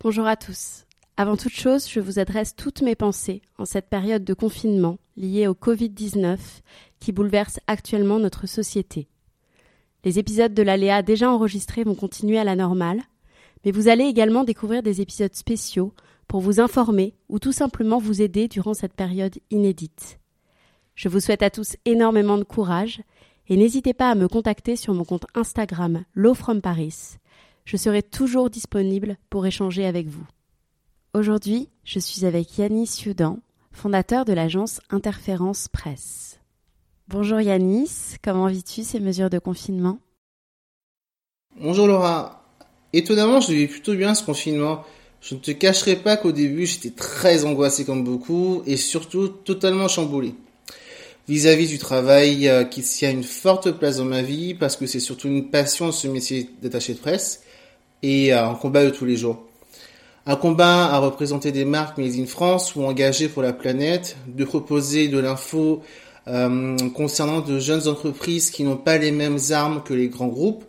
Bonjour à tous. Avant toute chose, je vous adresse toutes mes pensées en cette période de confinement liée au Covid-19 qui bouleverse actuellement notre société. Les épisodes de l'Aléa déjà enregistrés vont continuer à la normale, mais vous allez également découvrir des épisodes spéciaux pour vous informer ou tout simplement vous aider durant cette période inédite. Je vous souhaite à tous énormément de courage et n'hésitez pas à me contacter sur mon compte Instagram Low. Je serai toujours disponible pour échanger avec vous. Aujourd'hui, je suis avec Yanis Sioudan, fondateur de l'agence Interférence Presse. Bonjour Yanis, comment vis-tu ces mesures de confinement? Bonjour Laura. Étonnamment, je vis plutôt bien ce confinement. Je ne te cacherai pas qu'au début, j'étais très angoissé comme beaucoup et surtout totalement chamboulé. Vis-à-vis du travail euh, qui tient une forte place dans ma vie parce que c'est surtout une passion ce métier d'attaché de presse et un combat de tous les jours. Un combat à représenter des marques made in France ou engagées pour la planète, de proposer de l'info euh, concernant de jeunes entreprises qui n'ont pas les mêmes armes que les grands groupes.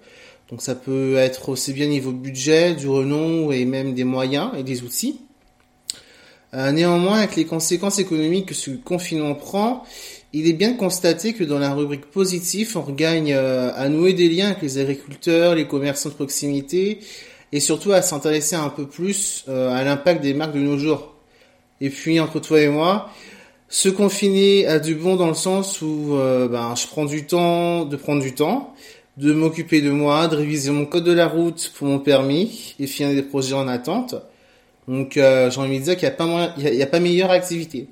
Donc ça peut être aussi bien niveau budget, du renom et même des moyens et des outils. Euh, néanmoins, avec les conséquences économiques que ce confinement prend, il est bien de constater que dans la rubrique positif, on regagne euh, à nouer des liens avec les agriculteurs, les commerçants de proximité, et surtout à s'intéresser un peu plus euh, à l'impact des marques de nos jours. Et puis entre toi et moi, se confiner a du bon dans le sens où euh, ben, je prends du temps de prendre du temps, de m'occuper de moi, de réviser mon code de la route pour mon permis et finir des projets en attente. Donc euh, j'ai envie de dire qu'il n'y a, pas il a pas meilleure activité.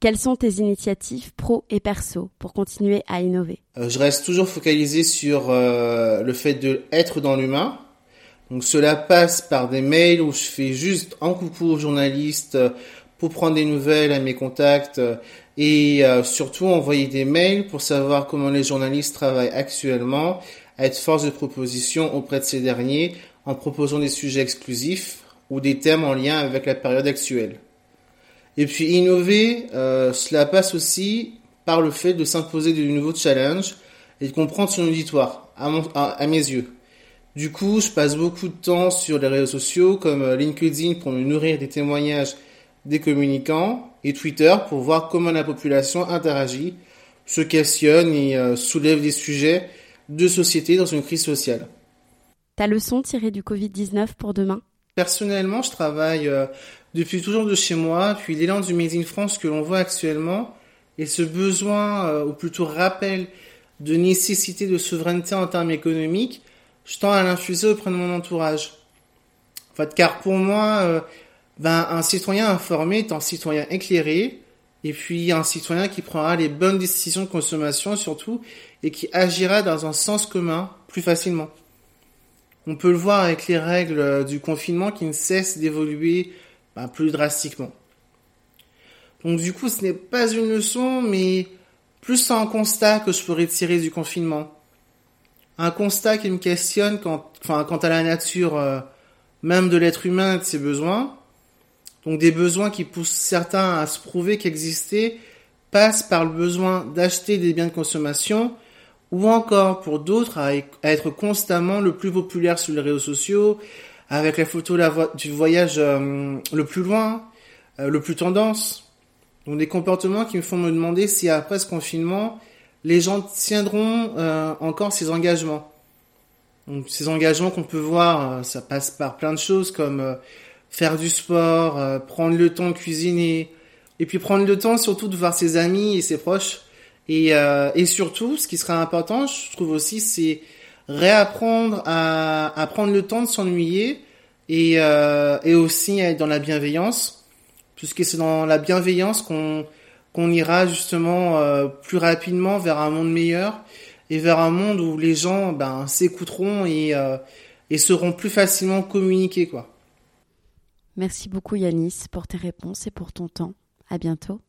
Quelles sont tes initiatives pro et perso pour continuer à innover? Je reste toujours focalisé sur le fait de être dans l'humain, donc cela passe par des mails où je fais juste un coucou aux journalistes euh, pour prendre des nouvelles à mes contacts euh, et euh, surtout envoyer des mails pour savoir comment les journalistes travaillent actuellement, être force de proposition auprès de ces derniers en proposant des sujets exclusifs ou des thèmes en lien avec la période actuelle. Et puis innover, cela passe aussi par le fait de s'imposer de nouveaux challenges et de comprendre son auditoire, à mes yeux. Du coup, je passe beaucoup de temps sur les réseaux sociaux comme euh, LinkedIn pour me nourrir des témoignages des communicants et Twitter pour voir comment la population interagit, se questionne et euh, soulève des sujets de société dans une crise sociale. Ta leçon tirée du Covid-19 pour demain? Personnellement, je travaille euh, depuis toujours de chez moi, puis l'élan du Made in France que l'on voit actuellement et ce besoin, ou plutôt rappel, de nécessité de souveraineté en termes économiques je tends à l'infuser auprès de mon entourage. En fait, car pour moi, euh, ben, un citoyen informé est un citoyen éclairé, et puis un citoyen qui prendra les bonnes décisions de consommation surtout, et qui agira dans un sens commun plus facilement. On peut le voir avec les règles euh, du confinement qui ne cessent d'évoluer ben, plus drastiquement. Donc du coup, ce n'est pas une leçon, mais plus un constat que je pourrais tirer du confinement un constat qui me questionne quant, enfin, quant à la nature euh, même de l'être humain et de ses besoins. Donc des besoins qui poussent certains à se prouver qu'exister passe par le besoin d'acheter des biens de consommation ou encore pour d'autres à, être constamment le plus populaire sur les réseaux sociaux avec la photo du voyage euh, le plus loin, euh, le plus tendance. Donc des comportements qui me font me demander si après ce confinement, les gens tiendront euh, encore ces engagements. Donc, ces engagements qu'on peut voir, ça passe par plein de choses comme faire du sport, prendre le temps de cuisiner, et puis prendre le temps surtout de voir ses amis et ses proches. Et, et surtout, ce qui sera important, je trouve aussi, c'est réapprendre à, à prendre le temps de s'ennuyer et, et aussi être dans la bienveillance, puisque c'est dans la bienveillance qu'on qu'on ira justement euh, plus rapidement vers un monde meilleur et vers un monde où les gens ben, s'écouteront et, euh, et seront plus facilement communiquées, quoi. Merci beaucoup Yanis pour tes réponses et pour ton temps. À bientôt.